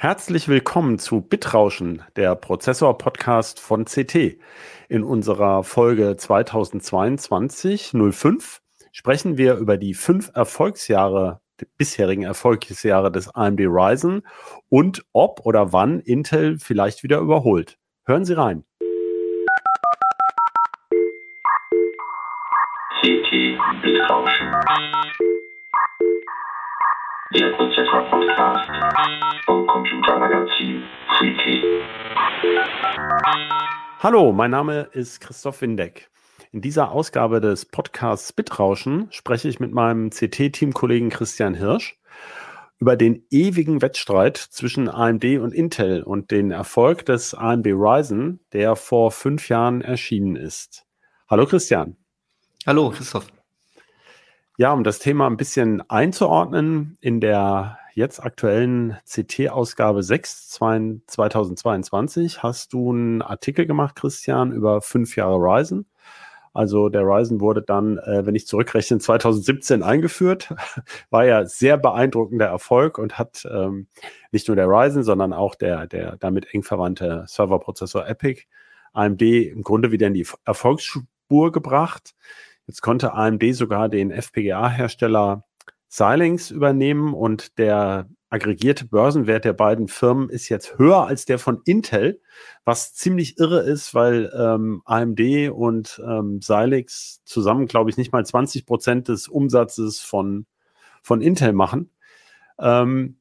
Herzlich willkommen zu Bitrauschen, der Prozessor-Podcast von CT. In unserer Folge 2022 05 sprechen wir über die fünf Erfolgsjahre, die bisherigen Erfolgsjahre des AMD Ryzen und ob oder wann Intel vielleicht wieder überholt. Hören Sie rein. CT Bitrauschen. Der Prozessor-Podcast vom Computermagazin Freaky. Hallo, mein Name ist Christoph Windeck. In dieser Ausgabe des Podcasts Bitrauschen spreche ich mit meinem CT-Teamkollegen Christian Hirsch über den ewigen Wettstreit zwischen AMD und Intel und den Erfolg des AMD Ryzen, der vor fünf Jahren erschienen ist. Hallo Christian. Hallo Christoph. Ja, um das Thema ein bisschen einzuordnen, in der jetzt aktuellen CT-Ausgabe 6 2022 hast du einen Artikel gemacht, Christian, über fünf Jahre Ryzen. Also der Ryzen wurde dann, äh, wenn ich zurückrechne, 2017 eingeführt. War ja sehr beeindruckender Erfolg und hat ähm, nicht nur der Ryzen, sondern auch der, der damit eng verwandte Serverprozessor Epic AMD im Grunde wieder in die Erfolgsspur gebracht. Jetzt konnte AMD sogar den FPGA-Hersteller Xilinx übernehmen und der aggregierte Börsenwert der beiden Firmen ist jetzt höher als der von Intel, was ziemlich irre ist, weil ähm, AMD und ähm, Xilinx zusammen, glaube ich, nicht mal 20 Prozent des Umsatzes von, von Intel machen. Ähm,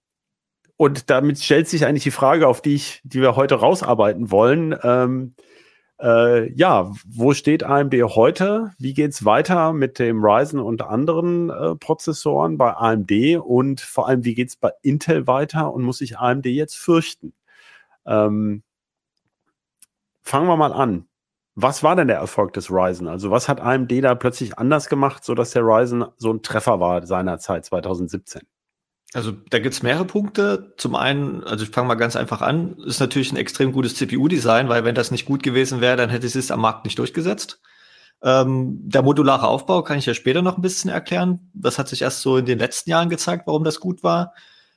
und damit stellt sich eigentlich die Frage, auf die ich, die wir heute rausarbeiten wollen. Ähm, äh, ja, wo steht AMD heute? Wie geht's weiter mit dem Ryzen und anderen äh, Prozessoren bei AMD? Und vor allem, wie geht's bei Intel weiter? Und muss sich AMD jetzt fürchten? Ähm, fangen wir mal an. Was war denn der Erfolg des Ryzen? Also was hat AMD da plötzlich anders gemacht, sodass der Ryzen so ein Treffer war seinerzeit 2017? Also da gibt's mehrere Punkte. Zum einen, also ich fange mal ganz einfach an, ist natürlich ein extrem gutes CPU-Design, weil wenn das nicht gut gewesen wäre, dann hätte es es am Markt nicht durchgesetzt. Ähm, der modulare Aufbau kann ich ja später noch ein bisschen erklären. Das hat sich erst so in den letzten Jahren gezeigt, warum das gut war.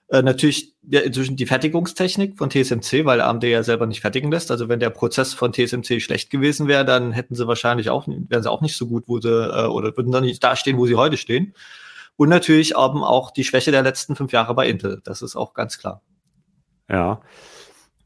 Äh, natürlich ja, inzwischen die Fertigungstechnik von TSMC, weil AMD ja selber nicht fertigen lässt. Also wenn der Prozess von TSMC schlecht gewesen wäre, dann hätten sie wahrscheinlich auch, wären sie auch nicht so gut, wo sie, äh, oder würden dann nicht da stehen, wo sie heute stehen. Und natürlich eben auch die Schwäche der letzten fünf Jahre bei Intel. Das ist auch ganz klar. Ja.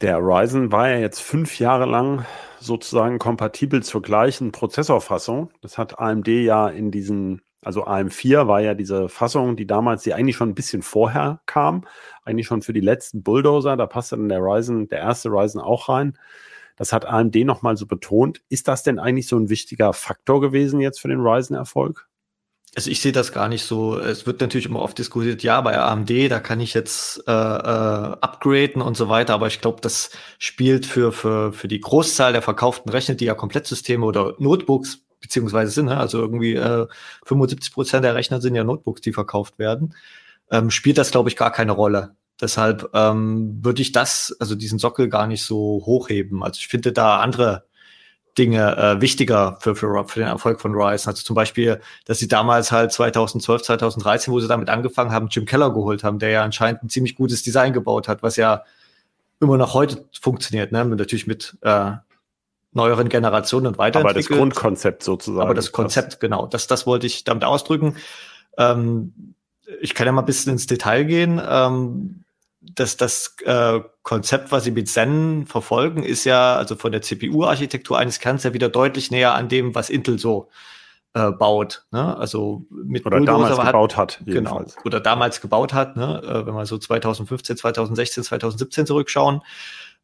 Der Ryzen war ja jetzt fünf Jahre lang sozusagen kompatibel zur gleichen Prozessorfassung. Das hat AMD ja in diesen, also AM4 war ja diese Fassung, die damals, die eigentlich schon ein bisschen vorher kam, eigentlich schon für die letzten Bulldozer, da passte dann der Ryzen, der erste Ryzen auch rein. Das hat AMD nochmal so betont. Ist das denn eigentlich so ein wichtiger Faktor gewesen jetzt für den Ryzen-Erfolg? Also ich sehe das gar nicht so. Es wird natürlich immer oft diskutiert, ja, bei AMD, da kann ich jetzt äh, äh, upgraden und so weiter, aber ich glaube, das spielt für, für, für die Großzahl der verkauften Rechner, die ja Komplettsysteme oder Notebooks beziehungsweise sind, ne? also irgendwie äh, 75 Prozent der Rechner sind ja Notebooks, die verkauft werden, ähm, spielt das, glaube ich, gar keine Rolle. Deshalb ähm, würde ich das, also diesen Sockel gar nicht so hochheben. Also ich finde da andere Dinge äh, wichtiger für, für, für den Erfolg von Rise. Also zum Beispiel, dass sie damals halt 2012, 2013, wo sie damit angefangen haben, Jim Keller geholt haben, der ja anscheinend ein ziemlich gutes Design gebaut hat, was ja immer noch heute funktioniert, ne? Natürlich mit äh, neueren Generationen und weiterentwickelt. Aber das Grundkonzept sozusagen. Aber das Konzept, genau. Das, das wollte ich damit ausdrücken. Ähm, ich kann ja mal ein bisschen ins Detail gehen. Ähm, das, das äh, Konzept, was sie mit Zen verfolgen, ist ja, also von der CPU-Architektur eines Kerns ja wieder deutlich näher an dem, was Intel so äh, baut. Ne? Also mit oder Bulldozer damals hat, gebaut hat. Genau. Oder damals gebaut hat, ne? Äh, wenn wir so 2015, 2016, 2017 zurückschauen.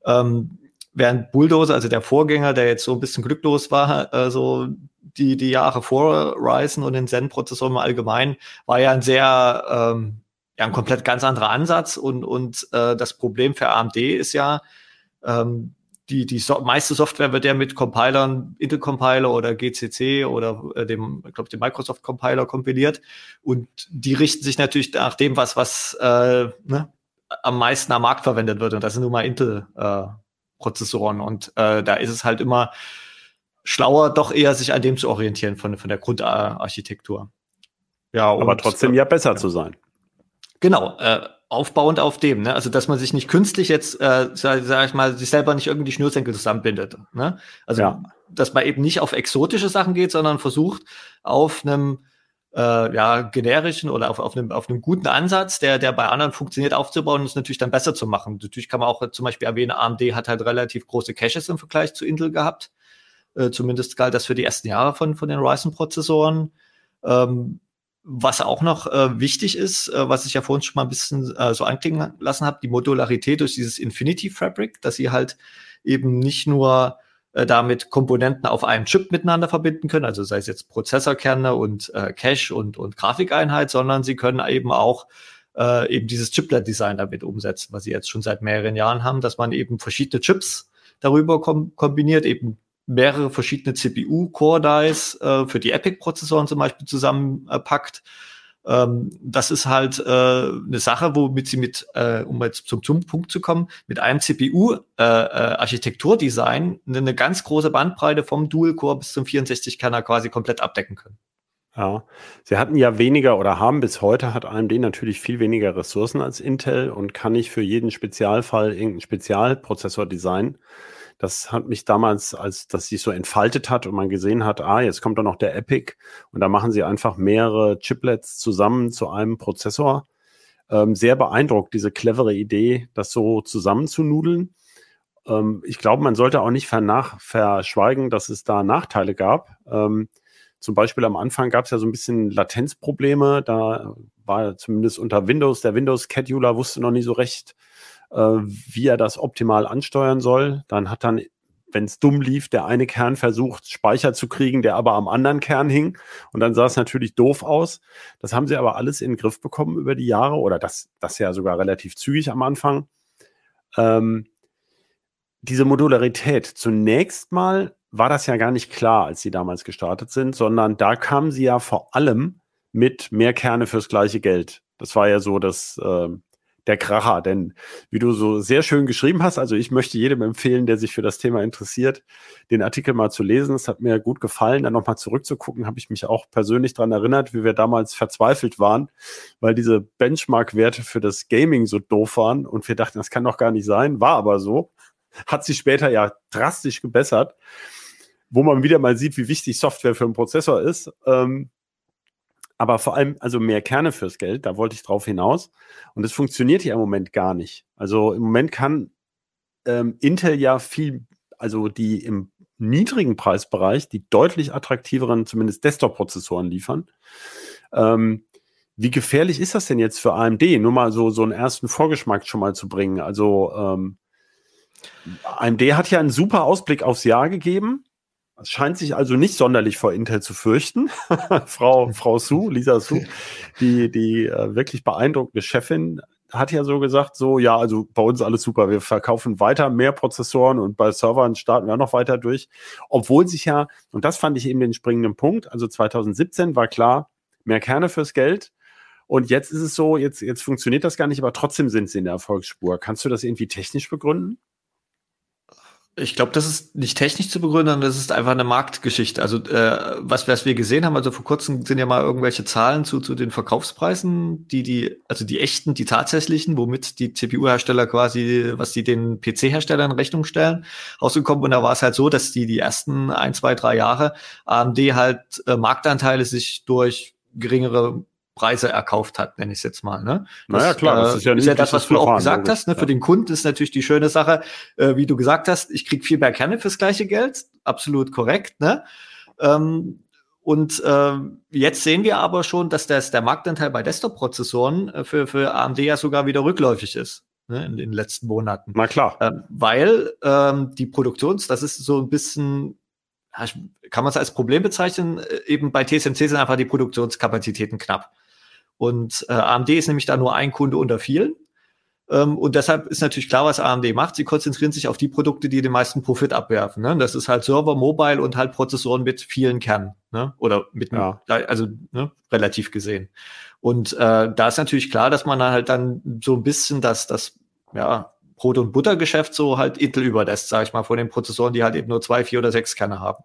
Ähm, während Bulldozer, also der Vorgänger, der jetzt so ein bisschen glücklos war, äh, so die, die Jahre vor Ryzen und den Zen-Prozessoren im Allgemeinen, war ja ein sehr ähm, ja ein komplett ganz anderer Ansatz und, und äh, das Problem für AMD ist ja, ähm, die, die so meiste Software wird ja mit Compilern, Intel Compiler oder GCC oder äh, dem, ich glaube, dem Microsoft Compiler kompiliert. Und die richten sich natürlich nach dem, was, was äh, ne, am meisten am Markt verwendet wird. Und das sind nun mal Intel-Prozessoren. Äh, und äh, da ist es halt immer schlauer, doch eher sich an dem zu orientieren von, von der Grundarchitektur. Ja, aber trotzdem ja besser zu sein. Genau. Äh, aufbauend auf dem, ne? Also dass man sich nicht künstlich jetzt, äh, sag, sag ich mal, sich selber nicht irgendwie die Schnürsenkel zusammenbindet. Ne? Also ja. dass man eben nicht auf exotische Sachen geht, sondern versucht auf einem äh, ja, generischen oder auf, auf, einem, auf einem guten Ansatz, der, der bei anderen funktioniert, aufzubauen und es natürlich dann besser zu machen. Natürlich kann man auch zum Beispiel erwähnen, AMD hat halt relativ große Caches im Vergleich zu Intel gehabt. Äh, zumindest galt das für die ersten Jahre von, von den Ryzen-Prozessoren. Ähm, was auch noch äh, wichtig ist, äh, was ich ja vorhin schon mal ein bisschen äh, so anklingen lassen habe, die Modularität durch dieses Infinity Fabric, dass sie halt eben nicht nur äh, damit Komponenten auf einem Chip miteinander verbinden können, also sei es jetzt Prozessorkerne und äh, Cache und, und Grafikeinheit, sondern sie können eben auch äh, eben dieses Chiplet-Design damit umsetzen, was sie jetzt schon seit mehreren Jahren haben, dass man eben verschiedene Chips darüber kom kombiniert, eben mehrere verschiedene CPU-Core-Dies äh, für die EPIC-Prozessoren zum Beispiel zusammenpackt. Äh, ähm, das ist halt äh, eine Sache, womit sie mit, äh, um jetzt zum, zum Punkt zu kommen, mit einem CPU-Architekturdesign äh, äh eine ganz große Bandbreite vom Dual-Core bis zum 64-Kerner quasi komplett abdecken können. Ja, sie hatten ja weniger oder haben bis heute hat AMD natürlich viel weniger Ressourcen als Intel und kann nicht für jeden Spezialfall irgendeinen Spezialprozessor designen. Das hat mich damals, als das sich so entfaltet hat und man gesehen hat, ah, jetzt kommt da noch der Epic und da machen sie einfach mehrere Chiplets zusammen zu einem Prozessor. Ähm, sehr beeindruckt, diese clevere Idee, das so zusammenzunudeln. Ähm, ich glaube, man sollte auch nicht vernach verschweigen, dass es da Nachteile gab. Ähm, zum Beispiel am Anfang gab es ja so ein bisschen Latenzprobleme. Da war zumindest unter Windows, der Windows-Scheduler wusste noch nie so recht, wie er das optimal ansteuern soll. Dann hat dann, wenn es dumm lief, der eine Kern versucht, Speicher zu kriegen, der aber am anderen Kern hing. Und dann sah es natürlich doof aus. Das haben sie aber alles in den Griff bekommen über die Jahre oder das, das ja sogar relativ zügig am Anfang. Ähm, diese Modularität, zunächst mal war das ja gar nicht klar, als sie damals gestartet sind, sondern da kamen sie ja vor allem mit mehr Kerne fürs gleiche Geld. Das war ja so das, äh, der Kracher. Denn wie du so sehr schön geschrieben hast, also ich möchte jedem empfehlen, der sich für das Thema interessiert, den Artikel mal zu lesen. Es hat mir gut gefallen, dann nochmal zurückzugucken, habe ich mich auch persönlich dran erinnert, wie wir damals verzweifelt waren, weil diese Benchmark-Werte für das Gaming so doof waren und wir dachten, das kann doch gar nicht sein, war aber so. Hat sich später ja drastisch gebessert, wo man wieder mal sieht, wie wichtig Software für einen Prozessor ist. Ähm, aber vor allem also mehr Kerne fürs Geld, da wollte ich drauf hinaus. Und das funktioniert ja im Moment gar nicht. Also im Moment kann ähm, Intel ja viel, also die im niedrigen Preisbereich, die deutlich attraktiveren, zumindest Desktop-Prozessoren liefern. Ähm, wie gefährlich ist das denn jetzt für AMD? Nur mal so, so einen ersten Vorgeschmack schon mal zu bringen. Also ähm, AMD hat ja einen super Ausblick aufs Jahr gegeben. Es scheint sich also nicht sonderlich vor Intel zu fürchten. Frau, Frau Su, Lisa Su, die, die äh, wirklich beeindruckende Chefin, hat ja so gesagt, so, ja, also bei uns alles super. Wir verkaufen weiter mehr Prozessoren und bei Servern starten wir noch weiter durch. Obwohl sich ja, und das fand ich eben den springenden Punkt, also 2017 war klar, mehr Kerne fürs Geld. Und jetzt ist es so, jetzt, jetzt funktioniert das gar nicht, aber trotzdem sind sie in der Erfolgsspur. Kannst du das irgendwie technisch begründen? Ich glaube, das ist nicht technisch zu begründen, das ist einfach eine Marktgeschichte. Also äh, was, was wir gesehen haben, also vor kurzem sind ja mal irgendwelche Zahlen zu, zu den Verkaufspreisen, die die, also die echten, die tatsächlichen, womit die CPU-Hersteller quasi, was die den PC-Herstellern Rechnung stellen, rausgekommen. Und da war es halt so, dass die die ersten ein, zwei, drei Jahre AMD halt äh, Marktanteile sich durch geringere Preise erkauft hat, nenne ich es jetzt mal. Ne? Das, naja, klar, das ist ja, äh, ist ja das, was du auch gesagt hast. Ne? Ja. Für den Kunden ist natürlich die schöne Sache, äh, wie du gesagt hast, ich krieg viel mehr Kerne fürs gleiche Geld. Absolut korrekt. Ne? Ähm, und äh, jetzt sehen wir aber schon, dass das, der Marktanteil bei Desktop-Prozessoren äh, für, für AMD ja sogar wieder rückläufig ist ne, in den letzten Monaten. Na klar. Ähm, weil ähm, die Produktions, das ist so ein bisschen, kann man es als Problem bezeichnen, äh, eben bei TSMC sind einfach die Produktionskapazitäten knapp. Und äh, AMD ist nämlich da nur ein Kunde unter vielen. Ähm, und deshalb ist natürlich klar, was AMD macht. Sie konzentrieren sich auf die Produkte, die den meisten Profit abwerfen. Ne? Das ist halt Server, Mobile und halt Prozessoren mit vielen Kernen. Ne? Oder mit, ja. also ne? relativ gesehen. Und äh, da ist natürlich klar, dass man halt dann so ein bisschen das, das ja, Brot- und Buttergeschäft so halt Intel überlässt, sage ich mal, von den Prozessoren, die halt eben nur zwei, vier oder sechs Kerne haben.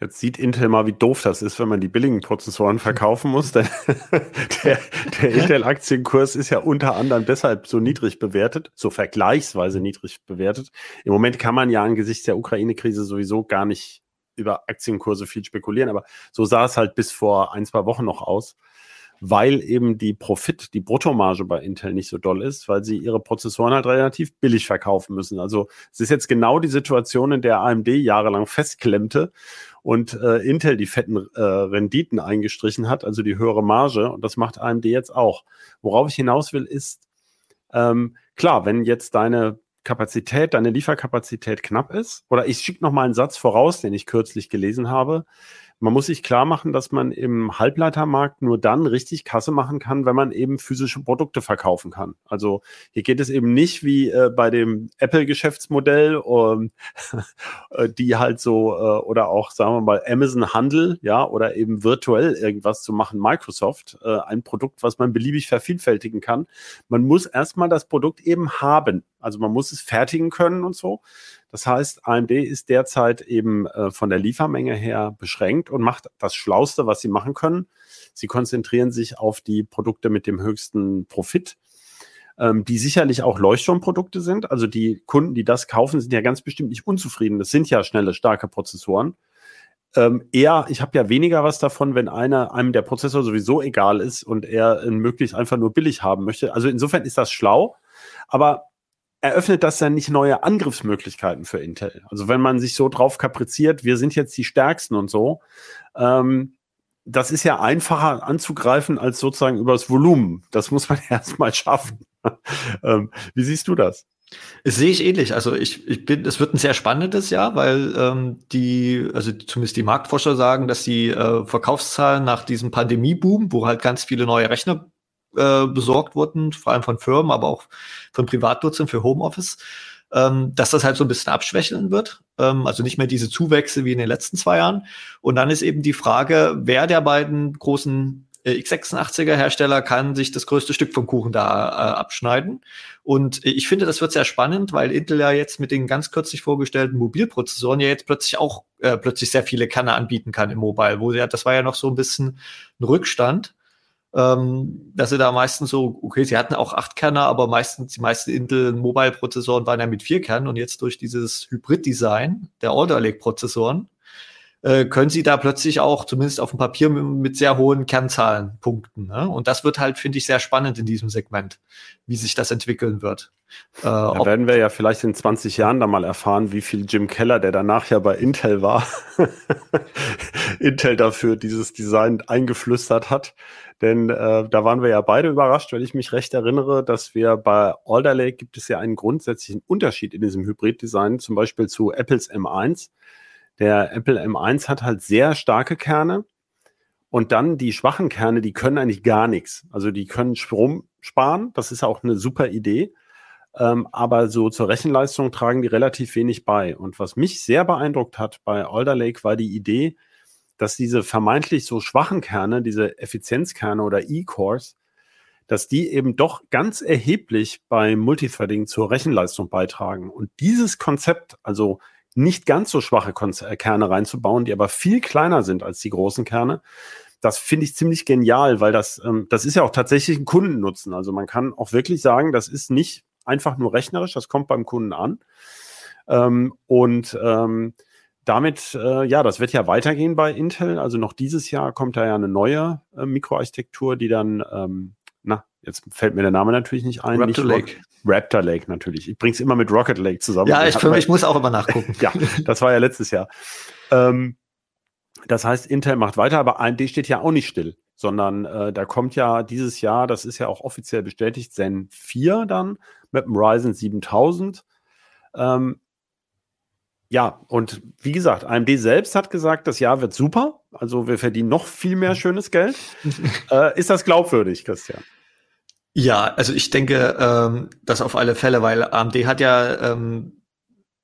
Jetzt sieht Intel mal, wie doof das ist, wenn man die billigen Prozessoren verkaufen muss. der, der, der Intel-Aktienkurs ist ja unter anderem deshalb so niedrig bewertet, so vergleichsweise niedrig bewertet. Im Moment kann man ja angesichts der Ukraine-Krise sowieso gar nicht über Aktienkurse viel spekulieren, aber so sah es halt bis vor ein, zwei Wochen noch aus weil eben die Profit, die Bruttomarge bei Intel nicht so doll ist, weil sie ihre Prozessoren halt relativ billig verkaufen müssen. Also es ist jetzt genau die Situation, in der AMD jahrelang festklemmte und äh, Intel die fetten äh, Renditen eingestrichen hat, also die höhere Marge. Und das macht AMD jetzt auch. Worauf ich hinaus will, ist, ähm, klar, wenn jetzt deine Kapazität, deine Lieferkapazität knapp ist, oder ich schicke noch mal einen Satz voraus, den ich kürzlich gelesen habe. Man muss sich klar machen, dass man im Halbleitermarkt nur dann richtig Kasse machen kann, wenn man eben physische Produkte verkaufen kann. Also hier geht es eben nicht wie äh, bei dem Apple-Geschäftsmodell, ähm, äh, die halt so, äh, oder auch, sagen wir mal, Amazon Handel, ja, oder eben virtuell irgendwas zu machen, Microsoft, äh, ein Produkt, was man beliebig vervielfältigen kann. Man muss erstmal das Produkt eben haben. Also man muss es fertigen können und so. Das heißt, AMD ist derzeit eben äh, von der Liefermenge her beschränkt und macht das Schlauste, was sie machen können. Sie konzentrieren sich auf die Produkte mit dem höchsten Profit, ähm, die sicherlich auch Leuchtturmprodukte sind. Also die Kunden, die das kaufen, sind ja ganz bestimmt nicht unzufrieden. Das sind ja schnelle, starke Prozessoren. Ähm, eher, ich habe ja weniger was davon, wenn einer einem der Prozessor sowieso egal ist und er ihn möglichst einfach nur billig haben möchte. Also insofern ist das schlau. Aber eröffnet das dann nicht neue Angriffsmöglichkeiten für Intel. Also wenn man sich so drauf kapriziert, wir sind jetzt die Stärksten und so, ähm, das ist ja einfacher anzugreifen als sozusagen übers Volumen. Das muss man erstmal schaffen. ähm, wie siehst du das? Das sehe ich ähnlich. Also ich, ich bin, es wird ein sehr spannendes Jahr, weil ähm, die, also zumindest die Marktforscher sagen, dass die äh, Verkaufszahlen nach diesem Pandemieboom, wo halt ganz viele neue Rechner äh, besorgt wurden, vor allem von Firmen, aber auch von Privatnutzern für Homeoffice, ähm, dass das halt so ein bisschen abschwächeln wird. Ähm, also nicht mehr diese Zuwächse wie in den letzten zwei Jahren. Und dann ist eben die Frage, wer der beiden großen äh, x86er Hersteller kann sich das größte Stück vom Kuchen da äh, abschneiden. Und ich finde, das wird sehr spannend, weil Intel ja jetzt mit den ganz kürzlich vorgestellten Mobilprozessoren ja jetzt plötzlich auch äh, plötzlich sehr viele Kerne anbieten kann im Mobile, wo ja, das war ja noch so ein bisschen ein Rückstand ähm, dass sie da meistens so, okay, sie hatten auch acht Kerner, aber meistens die meisten Intel Mobile Prozessoren waren ja mit vier Kernen und jetzt durch dieses Hybrid-Design der Alder Lake Prozessoren äh, können sie da plötzlich auch zumindest auf dem Papier mit, mit sehr hohen Kernzahlen punkten. Ne? Und das wird halt, finde ich, sehr spannend in diesem Segment, wie sich das entwickeln wird. Äh, da werden wir ja vielleicht in 20 Jahren da mal erfahren, wie viel Jim Keller, der danach ja bei Intel war, Intel dafür dieses Design eingeflüstert hat. Denn äh, da waren wir ja beide überrascht, wenn ich mich recht erinnere, dass wir bei Alder Lake gibt es ja einen grundsätzlichen Unterschied in diesem Hybrid-Design, zum Beispiel zu Apples M1. Der Apple M1 hat halt sehr starke Kerne und dann die schwachen Kerne, die können eigentlich gar nichts. Also die können Strom sparen, das ist auch eine super Idee. Ähm, aber so zur Rechenleistung tragen die relativ wenig bei. Und was mich sehr beeindruckt hat bei Alder Lake war die Idee, dass diese vermeintlich so schwachen Kerne, diese Effizienzkerne oder E-Cores, dass die eben doch ganz erheblich beim Multithreading zur Rechenleistung beitragen. Und dieses Konzept, also nicht ganz so schwache äh, Kerne reinzubauen, die aber viel kleiner sind als die großen Kerne. Das finde ich ziemlich genial, weil das, ähm, das ist ja auch tatsächlich ein Kundennutzen. Also man kann auch wirklich sagen, das ist nicht einfach nur rechnerisch, das kommt beim Kunden an. Ähm, und ähm, damit, äh, ja, das wird ja weitergehen bei Intel. Also noch dieses Jahr kommt da ja eine neue äh, Mikroarchitektur, die dann, ähm, jetzt fällt mir der Name natürlich nicht ein. Raptor nicht Lake. Raptor Lake natürlich. Ich bring's immer mit Rocket Lake zusammen. Ja, ich, mich muss auch immer nachgucken. ja, das war ja letztes Jahr. Ähm, das heißt, Intel macht weiter, aber AMD steht ja auch nicht still, sondern äh, da kommt ja dieses Jahr, das ist ja auch offiziell bestätigt, Zen 4 dann mit dem Ryzen 7000. Ähm, ja, und wie gesagt, AMD selbst hat gesagt, das Jahr wird super. Also wir verdienen noch viel mehr schönes Geld. äh, ist das glaubwürdig, Christian? Ja, also ich denke, ähm, das auf alle Fälle, weil AMD hat ja ähm,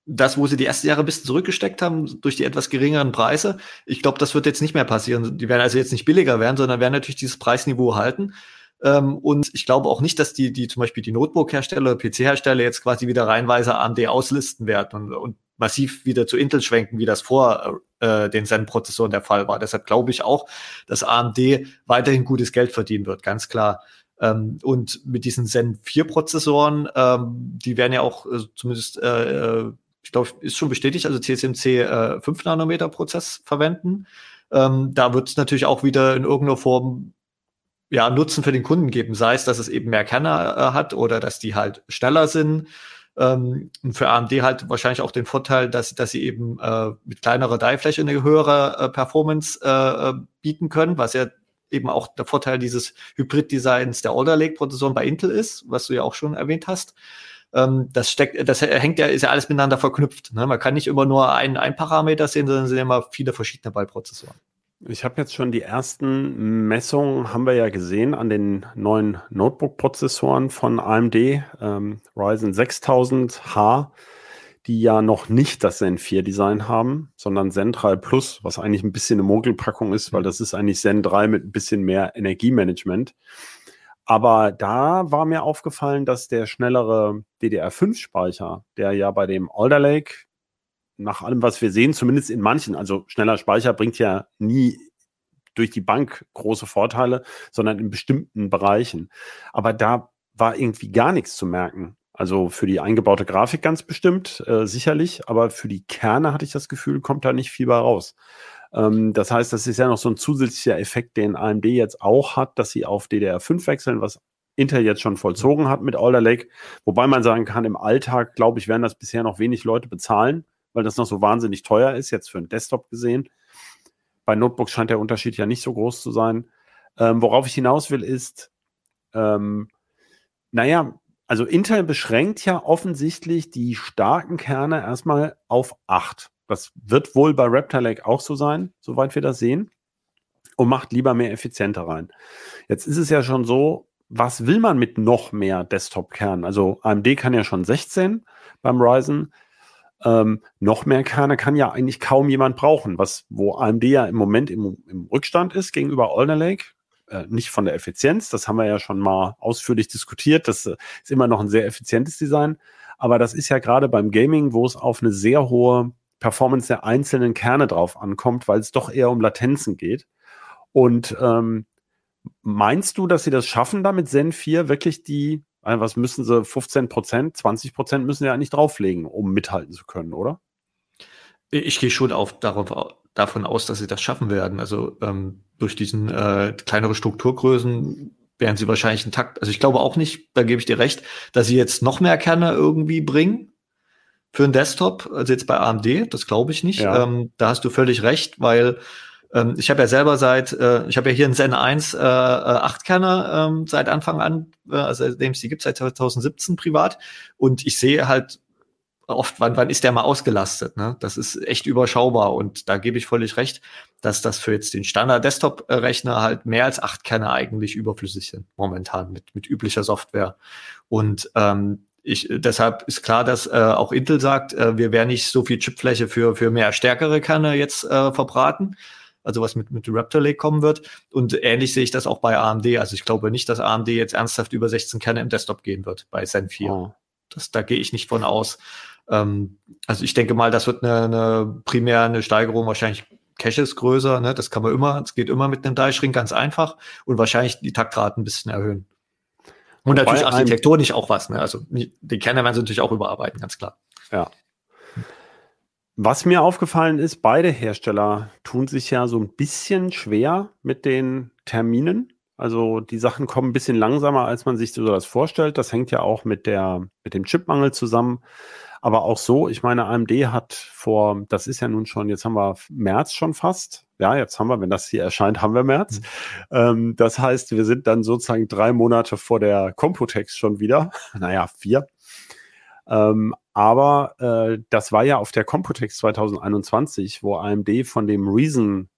das, wo sie die ersten Jahre ein bisschen zurückgesteckt haben, durch die etwas geringeren Preise. Ich glaube, das wird jetzt nicht mehr passieren. Die werden also jetzt nicht billiger werden, sondern werden natürlich dieses Preisniveau halten. Ähm, und ich glaube auch nicht, dass die, die zum Beispiel die Notebook-Hersteller, PC-Hersteller jetzt quasi wieder reinweise AMD auslisten werden. Und, und massiv wieder zu Intel schwenken, wie das vor äh, den Zen-Prozessoren der Fall war. Deshalb glaube ich auch, dass AMD weiterhin gutes Geld verdienen wird, ganz klar. Ähm, und mit diesen Zen 4 Prozessoren, ähm, die werden ja auch äh, zumindest, äh, äh ich glaube, ist schon bestätigt, also TSMC äh, 5 Nanometer Prozess verwenden. Ähm, da wird es natürlich auch wieder in irgendeiner Form ja, Nutzen für den Kunden geben, sei es, dass es eben mehr Kerner äh, hat oder dass die halt schneller sind. Ähm, und für AMD halt wahrscheinlich auch den Vorteil, dass, dass sie eben äh, mit kleinerer Die-Fläche eine höhere äh, Performance äh, äh, bieten können, was ja eben auch der Vorteil dieses Hybrid-Designs der Alder Lake-Prozessoren bei Intel ist, was du ja auch schon erwähnt hast. Ähm, das steckt, das hängt ja, ist ja alles miteinander verknüpft. Ne? Man kann nicht immer nur einen, einen Parameter sehen, sondern es sind immer viele verschiedene Ballprozessoren. Ich habe jetzt schon die ersten Messungen, haben wir ja gesehen, an den neuen Notebook-Prozessoren von AMD, ähm, Ryzen 6000H, die ja noch nicht das Zen 4 Design haben, sondern Zen 3 Plus, was eigentlich ein bisschen eine Mogelpackung ist, weil das ist eigentlich Zen 3 mit ein bisschen mehr Energiemanagement. Aber da war mir aufgefallen, dass der schnellere DDR5-Speicher, der ja bei dem Alder Lake nach allem, was wir sehen, zumindest in manchen, also schneller Speicher bringt ja nie durch die Bank große Vorteile, sondern in bestimmten Bereichen. Aber da war irgendwie gar nichts zu merken. Also für die eingebaute Grafik ganz bestimmt, äh, sicherlich, aber für die Kerne hatte ich das Gefühl, kommt da nicht viel bei raus. Ähm, das heißt, das ist ja noch so ein zusätzlicher Effekt, den AMD jetzt auch hat, dass sie auf DDR5 wechseln, was Intel jetzt schon vollzogen hat mit Alder Lake. Wobei man sagen kann, im Alltag, glaube ich, werden das bisher noch wenig Leute bezahlen weil das noch so wahnsinnig teuer ist, jetzt für einen Desktop gesehen. Bei Notebooks scheint der Unterschied ja nicht so groß zu sein. Ähm, worauf ich hinaus will, ist, ähm, naja, also Intel beschränkt ja offensichtlich die starken Kerne erstmal auf 8. Das wird wohl bei Raptor Lake auch so sein, soweit wir das sehen. Und macht lieber mehr Effizienter rein. Jetzt ist es ja schon so, was will man mit noch mehr Desktop-Kernen? Also AMD kann ja schon 16 beim Ryzen ähm, noch mehr Kerne kann ja eigentlich kaum jemand brauchen, was wo AMD ja im Moment im, im Rückstand ist gegenüber Alder Lake. Äh, nicht von der Effizienz, das haben wir ja schon mal ausführlich diskutiert. Das äh, ist immer noch ein sehr effizientes Design. Aber das ist ja gerade beim Gaming, wo es auf eine sehr hohe Performance der einzelnen Kerne drauf ankommt, weil es doch eher um Latenzen geht. Und ähm, meinst du, dass sie das schaffen, damit Zen 4 wirklich die also was müssen sie? 15 Prozent, 20 Prozent müssen ja nicht drauflegen, um mithalten zu können, oder? Ich gehe schon auf, darauf, davon aus, dass sie das schaffen werden. Also ähm, durch diesen äh, kleinere Strukturgrößen werden sie wahrscheinlich einen Takt. Also ich glaube auch nicht, da gebe ich dir recht, dass sie jetzt noch mehr Kerne irgendwie bringen für einen Desktop, also jetzt bei AMD, das glaube ich nicht. Ja. Ähm, da hast du völlig recht, weil ähm, ich habe ja selber seit, äh, ich habe ja hier in Zen 1 äh, 8 Kerner ähm, seit Anfang an, äh, also seitdem es die gibt, seit 2017 privat. Und ich sehe halt oft, wann, wann ist der mal ausgelastet. Ne? Das ist echt überschaubar. Und da gebe ich völlig recht, dass das für jetzt den Standard-Desktop-Rechner halt mehr als acht Kerne eigentlich überflüssig sind, momentan mit, mit üblicher Software. Und ähm, ich, deshalb ist klar, dass äh, auch Intel sagt, äh, wir werden nicht so viel Chipfläche für, für mehr stärkere Kerne jetzt äh, verbraten also was mit, mit Raptor Lake kommen wird. Und ähnlich sehe ich das auch bei AMD. Also ich glaube nicht, dass AMD jetzt ernsthaft über 16 Kerne im Desktop gehen wird bei Zen 4. Oh. Das, da gehe ich nicht von aus. Ähm, also ich denke mal, das wird eine, eine primär eine Steigerung wahrscheinlich Caches größer, ne? Das kann man immer, es geht immer mit einem Die-Shrink ganz einfach und wahrscheinlich die Taktraten ein bisschen erhöhen. Und Wobei natürlich architektonisch auch was, ne? Also die Kerne werden sie natürlich auch überarbeiten, ganz klar. Ja. Was mir aufgefallen ist, beide Hersteller tun sich ja so ein bisschen schwer mit den Terminen. Also die Sachen kommen ein bisschen langsamer, als man sich so das vorstellt. Das hängt ja auch mit der, mit dem Chipmangel zusammen. Aber auch so, ich meine, AMD hat vor, das ist ja nun schon, jetzt haben wir März schon fast. Ja, jetzt haben wir, wenn das hier erscheint, haben wir März. Mhm. Ähm, das heißt, wir sind dann sozusagen drei Monate vor der Computex schon wieder. Naja, vier. Ähm, aber äh, das war ja auf der Computex 2021, wo AMD von dem Reason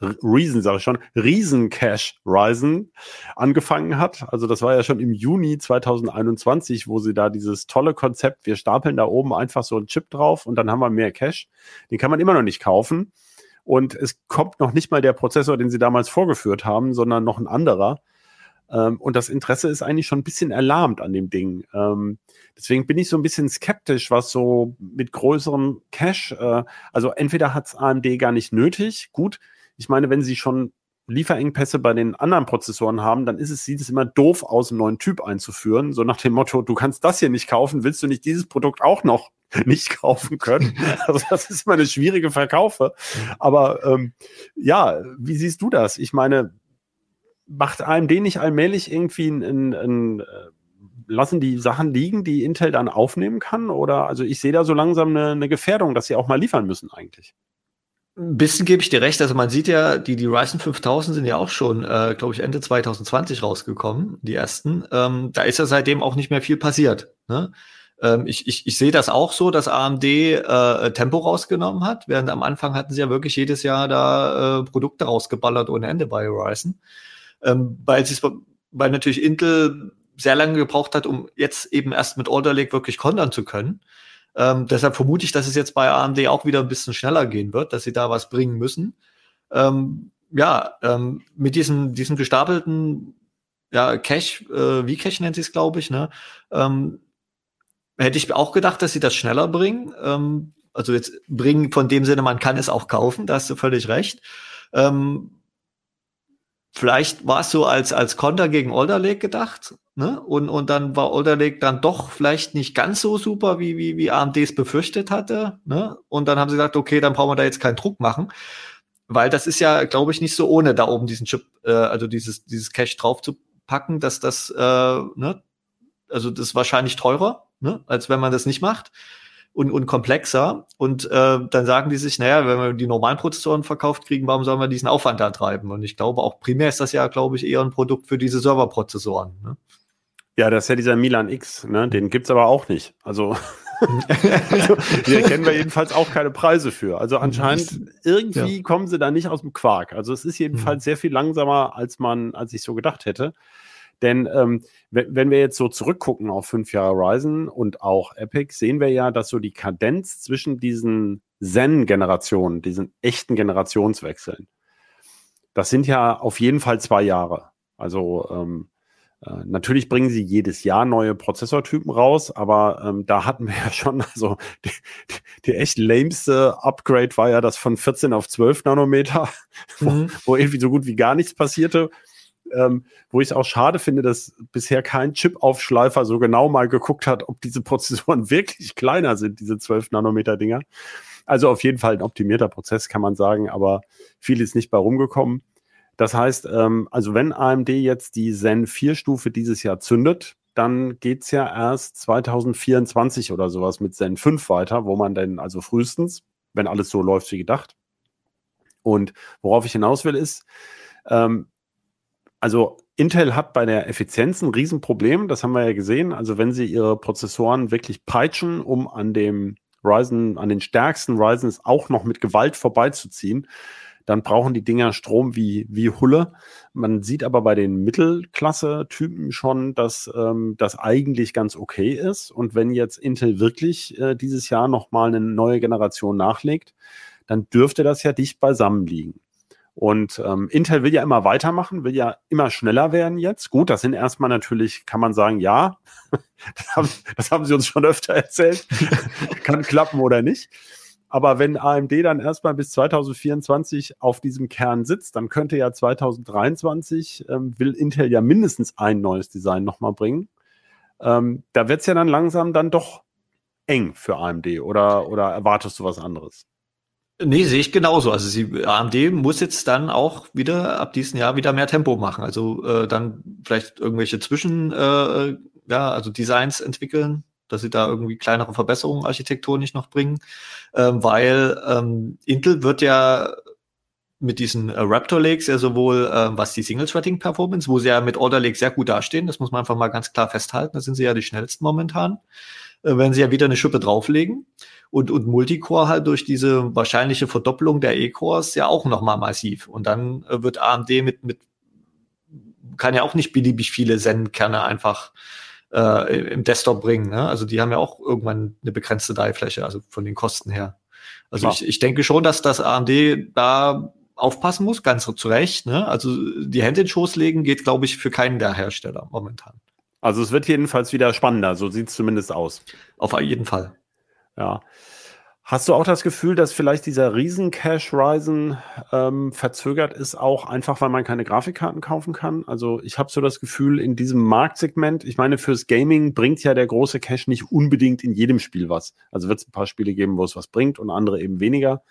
Reason, sage ich schon, Riesen Cache Ryzen angefangen hat. Also das war ja schon im Juni 2021, wo sie da dieses tolle Konzept, wir stapeln da oben einfach so einen Chip drauf und dann haben wir mehr Cache. Den kann man immer noch nicht kaufen. Und es kommt noch nicht mal der Prozessor, den sie damals vorgeführt haben, sondern noch ein anderer. Ähm, und das Interesse ist eigentlich schon ein bisschen erlahmt an dem Ding. Ähm, deswegen bin ich so ein bisschen skeptisch, was so mit größerem Cache, äh, also entweder hat es AMD gar nicht nötig. Gut, ich meine, wenn sie schon Lieferengpässe bei den anderen Prozessoren haben, dann ist es, sieht es immer doof aus, einen neuen Typ einzuführen. So nach dem Motto, du kannst das hier nicht kaufen, willst du nicht dieses Produkt auch noch nicht kaufen können? Also das ist immer eine schwierige Verkaufe. Aber ähm, ja, wie siehst du das? Ich meine, macht AMD nicht allmählich irgendwie ein, ein, ein äh, lassen die Sachen liegen, die Intel dann aufnehmen kann? Oder also ich sehe da so langsam eine, eine Gefährdung, dass sie auch mal liefern müssen eigentlich. Ein bisschen gebe ich dir recht. Also man sieht ja, die, die Ryzen 5000 sind ja auch schon, äh, glaube ich, Ende 2020 rausgekommen, die ersten. Ähm, da ist ja seitdem auch nicht mehr viel passiert. Ne? Ähm, ich ich, ich sehe das auch so, dass AMD äh, Tempo rausgenommen hat, während am Anfang hatten sie ja wirklich jedes Jahr da äh, Produkte rausgeballert ohne Ende bei Ryzen. Ähm, weil, weil natürlich Intel sehr lange gebraucht hat, um jetzt eben erst mit Alder Lake wirklich kontern zu können. Ähm, deshalb vermute ich, dass es jetzt bei AMD auch wieder ein bisschen schneller gehen wird, dass sie da was bringen müssen. Ähm, ja, ähm, mit diesem, diesem gestapelten ja, Cache, äh, wie Cache nennt sie es, glaube ich, ne? Ähm, hätte ich auch gedacht, dass sie das schneller bringen. Ähm, also jetzt bringen von dem Sinne, man kann es auch kaufen, da hast du völlig recht. Ähm, vielleicht war es so als, als Konter gegen Alder Lake gedacht, ne? Und, und dann war Alder Lake dann doch vielleicht nicht ganz so super, wie, wie, wie AMD es befürchtet hatte, ne? Und dann haben sie gesagt, okay, dann brauchen wir da jetzt keinen Druck machen. Weil das ist ja, glaube ich, nicht so ohne da oben diesen Chip, äh, also dieses, dieses Cache drauf zu packen, dass das, äh, ne? Also das ist wahrscheinlich teurer, ne? als wenn man das nicht macht und, und komplexer. Und äh, dann sagen die sich, naja, wenn wir die normalen Prozessoren verkauft kriegen, warum sollen wir diesen Aufwand da treiben? Und ich glaube, auch primär ist das ja, glaube ich, eher ein Produkt für diese Serverprozessoren. Ne? Ja, das ist ja dieser Milan X, ne? Den gibt's aber auch nicht. Also, also hier kennen wir jedenfalls auch keine Preise für. Also anscheinend irgendwie ja. kommen sie da nicht aus dem Quark. Also es ist jedenfalls mhm. sehr viel langsamer, als man, als ich so gedacht hätte. Denn ähm, wenn wir jetzt so zurückgucken auf fünf Jahre Ryzen und auch Epic, sehen wir ja, dass so die Kadenz zwischen diesen Zen-Generationen, diesen echten Generationswechseln, das sind ja auf jeden Fall zwei Jahre. Also ähm, äh, natürlich bringen sie jedes Jahr neue Prozessortypen raus, aber ähm, da hatten wir ja schon, also die, die, echt lameste Upgrade war ja das von 14 auf 12 Nanometer, wo, mhm. wo irgendwie so gut wie gar nichts passierte ähm, wo ich es auch schade finde, dass bisher kein Chip-Aufschleifer so genau mal geguckt hat, ob diese Prozessoren wirklich kleiner sind, diese 12 Nanometer-Dinger. Also auf jeden Fall ein optimierter Prozess, kann man sagen, aber viel ist nicht bei rumgekommen. Das heißt, ähm, also wenn AMD jetzt die Zen 4-Stufe dieses Jahr zündet, dann geht's ja erst 2024 oder sowas mit Zen 5 weiter, wo man dann also frühestens, wenn alles so läuft wie gedacht. Und worauf ich hinaus will, ist, ähm, also Intel hat bei der Effizienz ein Riesenproblem, das haben wir ja gesehen. Also wenn sie ihre Prozessoren wirklich peitschen, um an dem Ryzen, an den stärksten Ryzens auch noch mit Gewalt vorbeizuziehen, dann brauchen die Dinger Strom wie, wie Hulle. Man sieht aber bei den Mittelklasse-Typen schon, dass ähm, das eigentlich ganz okay ist. Und wenn jetzt Intel wirklich äh, dieses Jahr nochmal eine neue Generation nachlegt, dann dürfte das ja dicht beisammen liegen. Und ähm, Intel will ja immer weitermachen, will ja immer schneller werden jetzt. Gut, das sind erstmal natürlich, kann man sagen, ja, das haben, das haben sie uns schon öfter erzählt, kann klappen oder nicht. Aber wenn AMD dann erstmal bis 2024 auf diesem Kern sitzt, dann könnte ja 2023, ähm, will Intel ja mindestens ein neues Design nochmal bringen. Ähm, da wird es ja dann langsam dann doch eng für AMD oder, oder erwartest du was anderes? Nee, sehe ich genauso. Also sie, AMD muss jetzt dann auch wieder ab diesem Jahr wieder mehr Tempo machen. Also äh, dann vielleicht irgendwelche Zwischen, äh, ja, also Designs entwickeln, dass sie da irgendwie kleinere Verbesserungen architektonisch noch bringen. Ähm, weil ähm, Intel wird ja mit diesen äh, Raptor Lakes ja sowohl äh, was die Single Threading Performance, wo sie ja mit Order Lake sehr gut dastehen, das muss man einfach mal ganz klar festhalten, da sind sie ja die schnellsten momentan, äh, werden sie ja wieder eine Schippe drauflegen und, und Multicore halt durch diese wahrscheinliche Verdoppelung der E-Cores ja auch nochmal massiv. Und dann äh, wird AMD mit, mit, kann ja auch nicht beliebig viele Zen-Kerne einfach äh, im Desktop bringen. Ne? Also die haben ja auch irgendwann eine begrenzte Die-Fläche, also von den Kosten her. Also ich, ich denke schon, dass das AMD da aufpassen muss, ganz zu Recht. Ne? Also die Hände in den Schoß legen geht, glaube ich, für keinen der Hersteller momentan. Also es wird jedenfalls wieder spannender, so sieht es zumindest aus. Auf jeden Fall. Ja. Hast du auch das Gefühl, dass vielleicht dieser Riesen-Cash-Ryzen ähm, verzögert ist, auch einfach, weil man keine Grafikkarten kaufen kann? Also ich habe so das Gefühl, in diesem Marktsegment, ich meine, fürs Gaming bringt ja der große Cash nicht unbedingt in jedem Spiel was. Also wird es ein paar Spiele geben, wo es was bringt und andere eben weniger.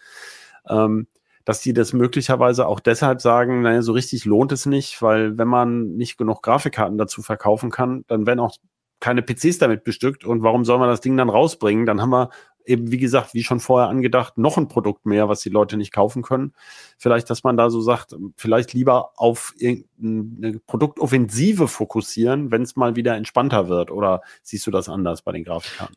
Ähm, dass die das möglicherweise auch deshalb sagen, naja, so richtig lohnt es nicht, weil wenn man nicht genug Grafikkarten dazu verkaufen kann, dann werden auch keine PCs damit bestückt und warum soll man das Ding dann rausbringen? Dann haben wir eben, wie gesagt, wie schon vorher angedacht, noch ein Produkt mehr, was die Leute nicht kaufen können. Vielleicht, dass man da so sagt, vielleicht lieber auf irgendeine Produktoffensive fokussieren, wenn es mal wieder entspannter wird. Oder siehst du das anders bei den Grafikkarten?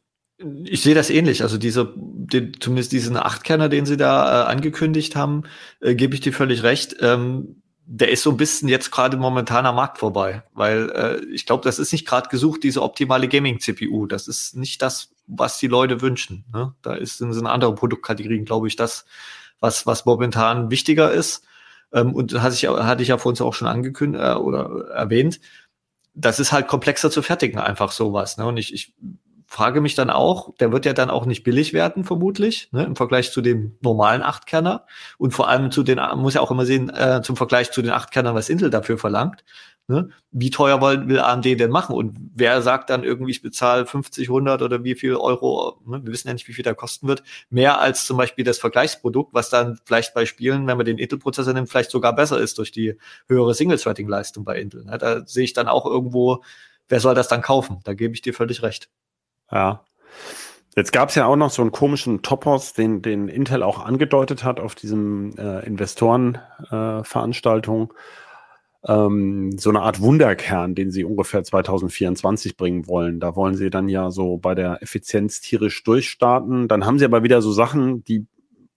Ich sehe das ähnlich. Also diese, den, zumindest diesen Achtkerner, den sie da äh, angekündigt haben, äh, gebe ich dir völlig recht. Ähm, der ist so ein bisschen jetzt gerade momentan am Markt vorbei, weil äh, ich glaube, das ist nicht gerade gesucht, diese optimale Gaming-CPU. Das ist nicht das, was die Leute wünschen. Ne? Da ist, sind, sind andere Produktkategorien, glaube ich, das, was, was momentan wichtiger ist. Ähm, und hatte ich, hatte ich ja vor uns auch schon angekündigt äh, oder erwähnt. Das ist halt komplexer zu fertigen, einfach sowas. Ne? Und ich, ich frage mich dann auch, der wird ja dann auch nicht billig werden, vermutlich, ne, im Vergleich zu dem normalen Achtkerner. Und vor allem zu den, muss ja auch immer sehen, äh, zum Vergleich zu den Achtkernern, was Intel dafür verlangt. Ne? Wie teuer will, will AMD denn machen? Und wer sagt dann irgendwie, ich bezahle 50, 100 oder wie viel Euro, ne? wir wissen ja nicht, wie viel der kosten wird, mehr als zum Beispiel das Vergleichsprodukt, was dann vielleicht bei Spielen, wenn man den Intel-Prozessor nimmt, vielleicht sogar besser ist durch die höhere Single-Threading-Leistung bei Intel. Ne? Da sehe ich dann auch irgendwo, wer soll das dann kaufen? Da gebe ich dir völlig recht. Ja. Jetzt gab es ja auch noch so einen komischen Topos, den, den Intel auch angedeutet hat auf diesem äh, Investorenveranstaltung. Äh, ähm, so eine Art Wunderkern, den sie ungefähr 2024 bringen wollen. Da wollen sie dann ja so bei der Effizienz tierisch durchstarten. Dann haben sie aber wieder so Sachen, die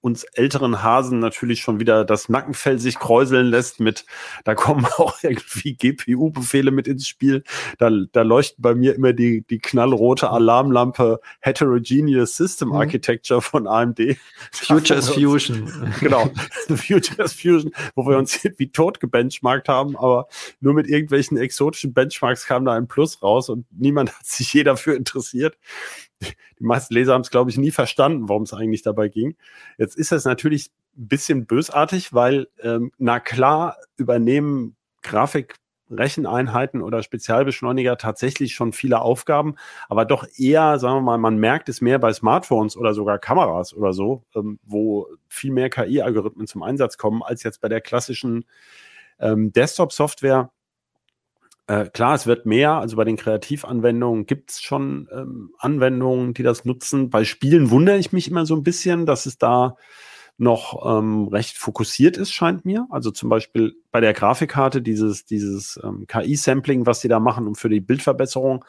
uns älteren Hasen natürlich schon wieder das Nackenfell sich kräuseln lässt mit, da kommen auch irgendwie GPU-Befehle mit ins Spiel. Da, da leuchtet bei mir immer die, die knallrote Alarmlampe Heterogeneous System mhm. Architecture von AMD. Future is Fusion. Genau. Future is Fusion, wo wir uns wie tot gebenchmarkt haben, aber nur mit irgendwelchen exotischen Benchmarks kam da ein Plus raus und niemand hat sich je dafür interessiert die meisten Leser haben es, glaube ich, nie verstanden, worum es eigentlich dabei ging. Jetzt ist das natürlich ein bisschen bösartig, weil, ähm, na klar, übernehmen Grafikrecheneinheiten oder Spezialbeschleuniger tatsächlich schon viele Aufgaben, aber doch eher, sagen wir mal, man merkt es mehr bei Smartphones oder sogar Kameras oder so, ähm, wo viel mehr KI-Algorithmen zum Einsatz kommen, als jetzt bei der klassischen ähm, Desktop-Software äh, klar, es wird mehr, also bei den Kreativanwendungen gibt es schon ähm, Anwendungen, die das nutzen. Bei Spielen wundere ich mich immer so ein bisschen, dass es da noch ähm, recht fokussiert ist, scheint mir. Also zum Beispiel bei der Grafikkarte dieses, dieses ähm, KI-Sampling, was sie da machen, um für die Bildverbesserung.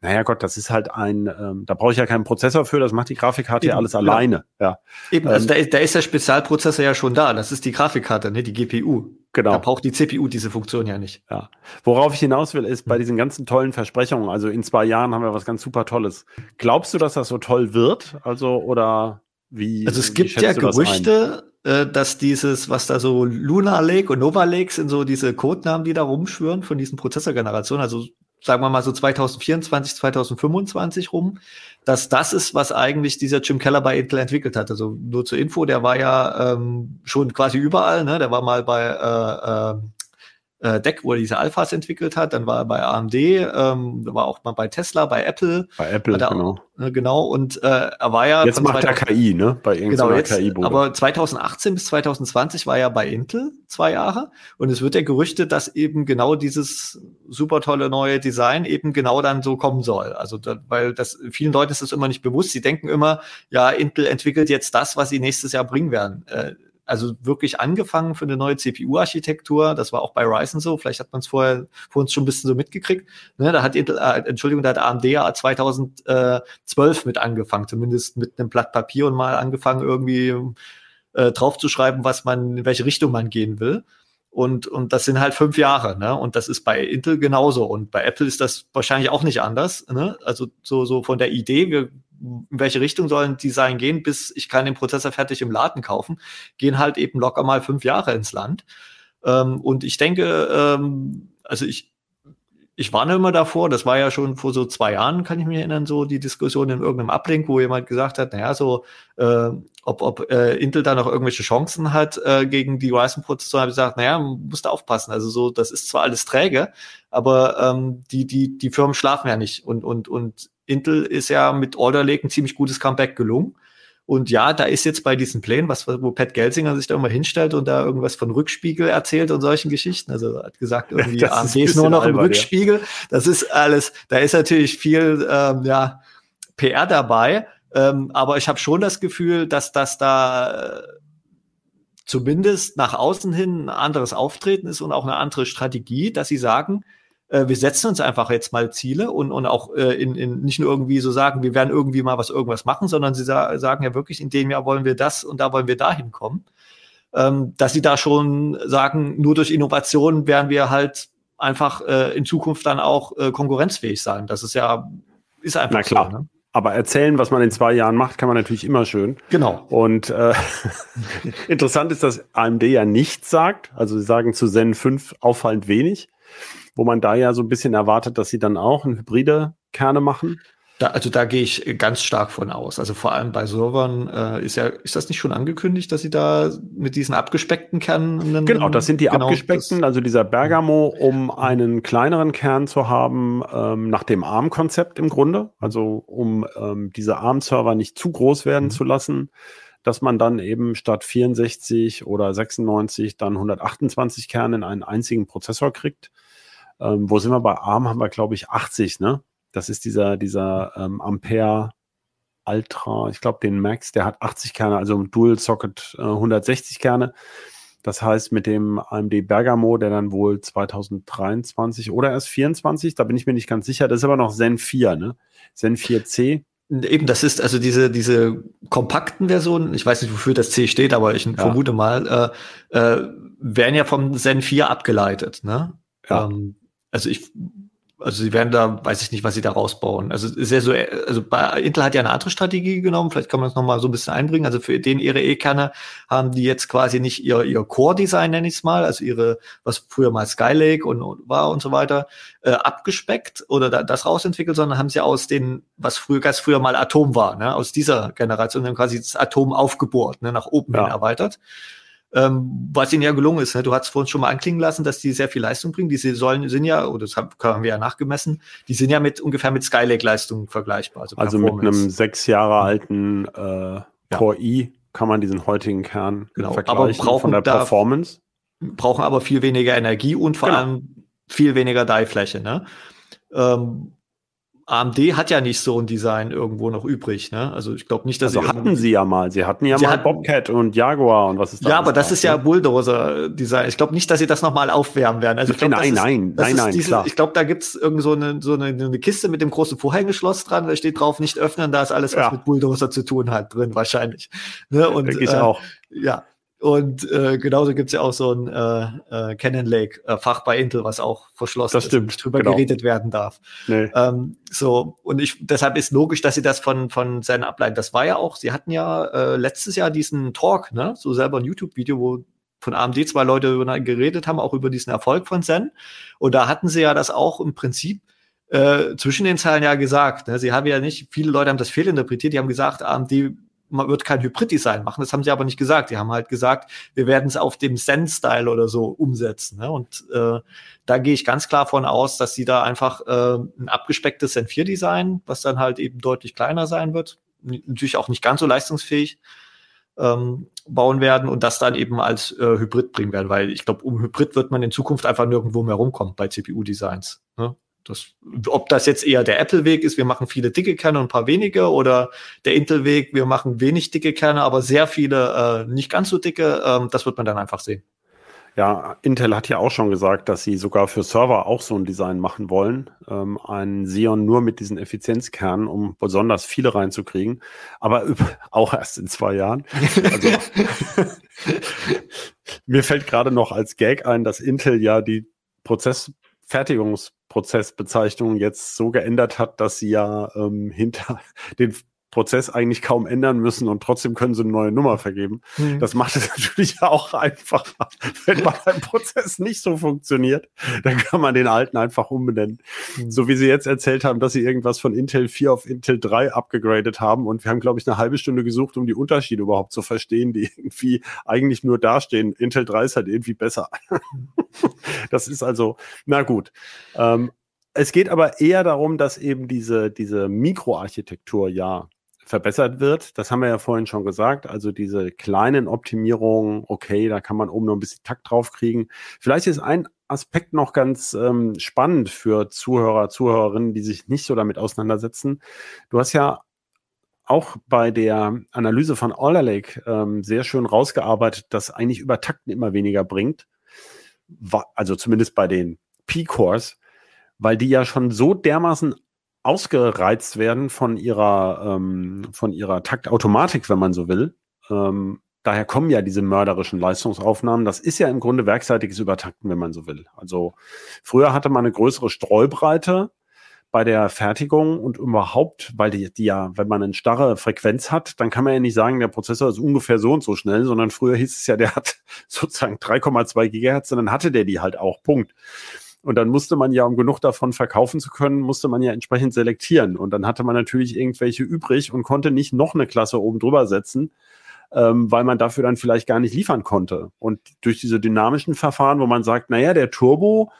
Naja Gott, das ist halt ein, ähm, da brauche ich ja keinen Prozessor für, das macht die Grafikkarte Eben, ja alles ja. alleine. Ja. Eben, also ähm, da, ist, da ist der Spezialprozessor ja schon da, das ist die Grafikkarte, ne, die GPU. Genau. Da braucht die CPU diese Funktion ja nicht. Ja. Worauf ich hinaus will, ist bei diesen ganzen tollen Versprechungen, also in zwei Jahren haben wir was ganz super Tolles. Glaubst du, dass das so toll wird? Also, oder wie? Also es gibt ja Gerüchte, das äh, dass dieses, was da so Lunar Lake und Nova Lake sind so diese Codenamen, die da rumschwören von diesen Prozessorgenerationen, also sagen wir mal so 2024, 2025 rum, dass das ist, was eigentlich dieser Jim Keller bei Intel entwickelt hat. Also nur zur Info, der war ja ähm, schon quasi überall, ne? Der war mal bei äh, äh, äh, Deck, wo er diese Alphas entwickelt hat. Dann war er bei AMD, ähm, war auch mal bei Tesla, bei Apple. Bei Apple, genau. Äh, genau, und äh, er war ja. Jetzt macht er KI, ne? Bei irgendeiner genau, KI-Bude. Aber 2018 bis 2020 war er bei Intel zwei Jahre. Und es wird ja gerüchtet, dass eben genau dieses super tolle neue Design eben genau dann so kommen soll. Also, da, weil das vielen Leuten ist das immer nicht bewusst. Sie denken immer, ja, Intel entwickelt jetzt das, was sie nächstes Jahr bringen werden. Äh, also wirklich angefangen für eine neue CPU-Architektur. Das war auch bei Ryzen so. Vielleicht hat man es vorher vor uns schon ein bisschen so mitgekriegt. Ne, da hat Intel, äh, Entschuldigung, da hat AMD ja 2012 mit angefangen, zumindest mit einem Blatt Papier und mal angefangen irgendwie äh, draufzuschreiben, was man, in welche Richtung man gehen will. Und, und das sind halt fünf Jahre, ne? Und das ist bei Intel genauso. Und bei Apple ist das wahrscheinlich auch nicht anders. Ne? Also so, so von der Idee, wir in welche Richtung sollen Design gehen, bis ich kann den Prozessor fertig im Laden kaufen, gehen halt eben locker mal fünf Jahre ins Land. Ähm, und ich denke, ähm, also ich, ich warne immer davor, das war ja schon vor so zwei Jahren, kann ich mich erinnern, so die Diskussion in irgendeinem Ablink, wo jemand gesagt hat, naja, so, äh, ob, ob äh, Intel da noch irgendwelche Chancen hat äh, gegen die Ryzen-Prozessoren, habe ich gesagt, naja, musst du aufpassen. Also so, das ist zwar alles träge, aber ähm, die, die, die Firmen schlafen ja nicht. Und, und, und Intel ist ja mit Alder Lake ein ziemlich gutes Comeback gelungen. Und ja, da ist jetzt bei diesen Plänen, was, wo Pat Gelsinger sich da immer hinstellt und da irgendwas von Rückspiegel erzählt und solchen Geschichten. Also hat gesagt, irgendwie das AMD ist, ist nur noch im Rückspiegel. Ja. Das ist alles, da ist natürlich viel ähm, ja, PR dabei. Ähm, aber ich habe schon das Gefühl, dass das da äh, zumindest nach außen hin ein anderes Auftreten ist und auch eine andere Strategie, dass sie sagen, äh, wir setzen uns einfach jetzt mal Ziele und, und auch äh, in, in nicht nur irgendwie so sagen, wir werden irgendwie mal was irgendwas machen, sondern sie sa sagen ja wirklich, in dem Jahr wollen wir das und da wollen wir dahin kommen. Ähm, dass sie da schon sagen, nur durch Innovation werden wir halt einfach äh, in Zukunft dann auch äh, konkurrenzfähig sein. Das ist ja, ist einfach Na klar. So, ne? Aber erzählen, was man in zwei Jahren macht, kann man natürlich immer schön. Genau. Und äh, interessant ist, dass AMD ja nichts sagt. Also sie sagen zu Zen 5 auffallend wenig wo man da ja so ein bisschen erwartet, dass sie dann auch ein hybride Kerne machen. Da, also da gehe ich ganz stark von aus. Also vor allem bei Servern äh, ist ja, ist das nicht schon angekündigt, dass sie da mit diesen abgespeckten Kernen? Genau, das sind die genau, abgespeckten, also dieser Bergamo, um einen kleineren Kern zu haben, ähm, nach dem ARM-Konzept im Grunde. Also um ähm, diese ARM-Server nicht zu groß werden mhm. zu lassen, dass man dann eben statt 64 oder 96 dann 128 Kerne in einen einzigen Prozessor kriegt. Ähm, wo sind wir bei ARM? Haben wir, glaube ich, 80, ne? Das ist dieser, dieser ähm, Ampere Ultra, ich glaube, den Max, der hat 80 Kerne, also Dual Socket äh, 160 Kerne. Das heißt, mit dem AMD Bergamo, der dann wohl 2023 oder erst 24, da bin ich mir nicht ganz sicher, das ist aber noch Zen 4, ne? Zen 4C. Eben, das ist also diese, diese kompakten Versionen, ich weiß nicht, wofür das C steht, aber ich ja. vermute mal, äh, äh, werden ja vom Zen 4 abgeleitet, ne? Ja. Ähm, also ich, also sie werden da, weiß ich nicht, was sie da rausbauen. Also ist ja so, also bei Intel hat ja eine andere Strategie genommen, vielleicht kann man das nochmal so ein bisschen einbringen. Also für den ihre E-Kerne haben die jetzt quasi nicht ihr, ihr Core-Design, nenne ich es mal, also ihre, was früher mal Skylake und, und war und so weiter, äh, abgespeckt oder da, das rausentwickelt, sondern haben sie aus den, was früher ganz früher mal Atom war, ne, aus dieser Generation dann quasi das Atom aufgebohrt, ne, nach oben ja. hin erweitert ähm, was ihnen ja gelungen ist. Ne? Du hast vorhin schon mal anklingen lassen, dass die sehr viel Leistung bringen. Diese sollen sind ja, oder das haben wir ja nachgemessen, die sind ja mit ungefähr mit Skylake-Leistungen vergleichbar. Also, also mit einem sechs Jahre alten äh, Core i kann man diesen heutigen Kern genau. vergleichen aber brauchen von der Performance. Brauchen aber viel weniger Energie und vor genau. allem viel weniger Die-Fläche. Ne? Ähm, AMD hat ja nicht so ein Design irgendwo noch übrig, ne? Also ich glaube nicht, dass also sie hatten sie ja mal. Sie hatten ja sie mal hatten, Bobcat und Jaguar und was ist das? Ja, aber das ist ja ne? Bulldozer-Design. Ich glaube nicht, dass sie das nochmal aufwärmen werden. Also ich glaub, nein, nein, ist, nein, nein, diese, klar. Ich glaube, da gibt's irgend so eine, so eine, eine Kiste mit dem großen Vorhängeschloss dran. Da steht drauf, nicht öffnen. Da ist alles, was ja. mit Bulldozer zu tun hat, drin wahrscheinlich. Ne? Und Denke ich äh, auch. Ja, und äh, genauso gibt's ja auch so ein äh, äh, Cannon Lake äh, Fach bei Intel, was auch verschlossen das stimmt, ist, nicht drüber genau. geredet werden darf. Nee. Ähm, so und ich deshalb ist logisch, dass sie das von von seinen ableiten. Das war ja auch. Sie hatten ja äh, letztes Jahr diesen Talk, ne, so selber ein YouTube-Video, wo von AMD zwei Leute geredet haben, auch über diesen Erfolg von Zen. Und da hatten sie ja das auch im Prinzip äh, zwischen den Zeilen ja gesagt. Ne? Sie haben ja nicht, viele Leute haben das fehlinterpretiert, die haben gesagt, AMD man wird kein Hybrid-Design machen. Das haben sie aber nicht gesagt. Die haben halt gesagt, wir werden es auf dem Zen-Style oder so umsetzen. Ne? Und äh, da gehe ich ganz klar von aus, dass sie da einfach äh, ein abgespecktes Zen 4-Design, was dann halt eben deutlich kleiner sein wird, natürlich auch nicht ganz so leistungsfähig, ähm, bauen werden und das dann eben als äh, Hybrid bringen werden, weil ich glaube, um Hybrid wird man in Zukunft einfach nirgendwo mehr rumkommen bei CPU-Designs. Ne? Das, ob das jetzt eher der Apple-Weg ist, wir machen viele dicke Kerne und ein paar wenige, oder der Intel-Weg, wir machen wenig dicke Kerne, aber sehr viele äh, nicht ganz so dicke, ähm, das wird man dann einfach sehen. Ja, Intel hat ja auch schon gesagt, dass sie sogar für Server auch so ein Design machen wollen. Ähm, ein Xeon nur mit diesen Effizienzkernen, um besonders viele reinzukriegen. Aber auch erst in zwei Jahren. Also, mir fällt gerade noch als Gag ein, dass Intel ja die Prozessfertigungs Prozessbezeichnung jetzt so geändert hat, dass sie ja ähm, hinter den Prozess eigentlich kaum ändern müssen und trotzdem können sie eine neue Nummer vergeben. Mhm. Das macht es natürlich auch einfacher. Wenn mal ein Prozess nicht so funktioniert, dann kann man den alten einfach umbenennen. Mhm. So wie sie jetzt erzählt haben, dass sie irgendwas von Intel 4 auf Intel 3 abgegradet haben und wir haben, glaube ich, eine halbe Stunde gesucht, um die Unterschiede überhaupt zu verstehen, die irgendwie eigentlich nur dastehen. Intel 3 ist halt irgendwie besser. das ist also, na gut. Ähm, es geht aber eher darum, dass eben diese, diese Mikroarchitektur ja verbessert wird. Das haben wir ja vorhin schon gesagt. Also diese kleinen Optimierungen, okay, da kann man oben noch ein bisschen Takt drauf kriegen. Vielleicht ist ein Aspekt noch ganz ähm, spannend für Zuhörer, Zuhörerinnen, die sich nicht so damit auseinandersetzen. Du hast ja auch bei der Analyse von Alder Lake ähm, sehr schön rausgearbeitet, dass eigentlich Übertakten immer weniger bringt. Also zumindest bei den P-Cores, weil die ja schon so dermaßen ausgereizt werden von ihrer, ähm, von ihrer Taktautomatik, wenn man so will. Ähm, daher kommen ja diese mörderischen Leistungsaufnahmen. Das ist ja im Grunde werkseitiges Übertakten, wenn man so will. Also früher hatte man eine größere Streubreite bei der Fertigung und überhaupt, weil die, die ja, wenn man eine starre Frequenz hat, dann kann man ja nicht sagen, der Prozessor ist ungefähr so und so schnell, sondern früher hieß es ja, der hat sozusagen 3,2 Gigahertz und dann hatte der die halt auch. Punkt. Und dann musste man ja, um genug davon verkaufen zu können, musste man ja entsprechend selektieren. Und dann hatte man natürlich irgendwelche übrig und konnte nicht noch eine Klasse oben drüber setzen, ähm, weil man dafür dann vielleicht gar nicht liefern konnte. Und durch diese dynamischen Verfahren, wo man sagt, naja, der Turbo,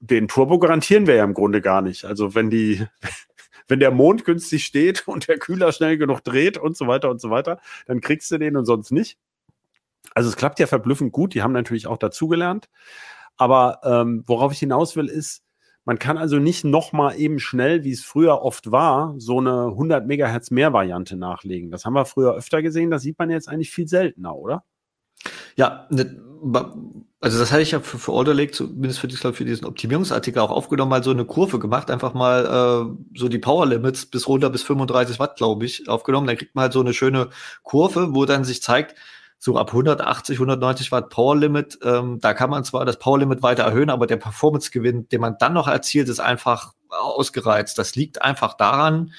den Turbo garantieren wir ja im Grunde gar nicht. Also wenn die, wenn der Mond günstig steht und der Kühler schnell genug dreht und so weiter und so weiter, dann kriegst du den und sonst nicht. Also es klappt ja verblüffend gut. Die haben natürlich auch dazugelernt. Aber ähm, worauf ich hinaus will, ist, man kann also nicht nochmal eben schnell, wie es früher oft war, so eine 100 Megahertz mehr Variante nachlegen. Das haben wir früher öfter gesehen. Das sieht man jetzt eigentlich viel seltener, oder? Ja, ne, also das hatte ich ja für, für Order Lake, zumindest für, glaub, für diesen Optimierungsartikel auch aufgenommen, mal so eine Kurve gemacht, einfach mal äh, so die Power Limits bis runter bis 35 Watt, glaube ich, aufgenommen. Dann kriegt man halt so eine schöne Kurve, wo dann sich zeigt, so ab 180, 190 Watt Power Limit, ähm, da kann man zwar das Power Limit weiter erhöhen, aber der Performance-Gewinn, den man dann noch erzielt, ist einfach ausgereizt. Das liegt einfach daran,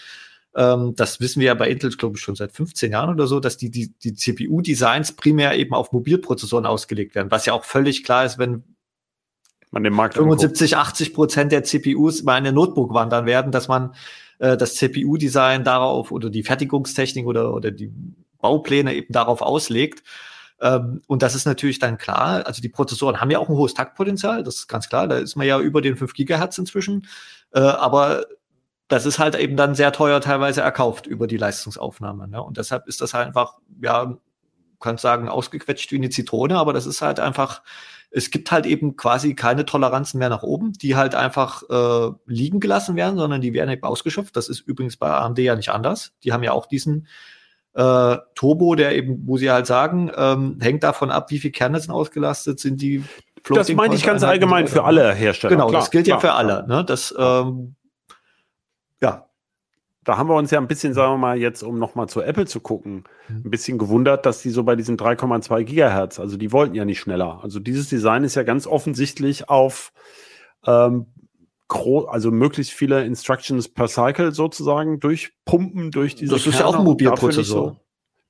ähm, das wissen wir ja bei Intel, glaube ich, schon seit 15 Jahren oder so, dass die, die, die CPU-Designs primär eben auf Mobilprozessoren ausgelegt werden, was ja auch völlig klar ist, wenn man den Markt 75, anguckt. 80 Prozent der CPUs mal in eine Notebook wandern werden, dass man äh, das CPU-Design darauf oder die Fertigungstechnik oder, oder die Baupläne eben darauf auslegt. Ähm, und das ist natürlich dann klar. Also die Prozessoren haben ja auch ein hohes Taktpotenzial, das ist ganz klar. Da ist man ja über den 5 Gigahertz inzwischen. Äh, aber das ist halt eben dann sehr teuer teilweise erkauft über die Leistungsaufnahme. Ne? Und deshalb ist das halt einfach, ja, kann sagen, ausgequetscht wie eine Zitrone, aber das ist halt einfach, es gibt halt eben quasi keine Toleranzen mehr nach oben, die halt einfach äh, liegen gelassen werden, sondern die werden eben ausgeschöpft. Das ist übrigens bei AMD ja nicht anders. Die haben ja auch diesen äh, Turbo, der eben, wo sie halt sagen, ähm, hängt davon ab, wie viel Kerne sind ausgelastet, sind die Floating Das meine ich ganz allgemein für alle Hersteller. Genau, klar, das gilt klar, ja für alle. Ne? Das, ähm, ja. Da haben wir uns ja ein bisschen, sagen wir mal, jetzt, um nochmal zu Apple zu gucken, mhm. ein bisschen gewundert, dass die so bei diesen 3,2 Gigahertz, also die wollten ja nicht schneller. Also dieses Design ist ja ganz offensichtlich auf ähm, also möglichst viele Instructions per Cycle sozusagen durchpumpen durch diese. Das ist Kerne ja auch ein Mobilprozessor.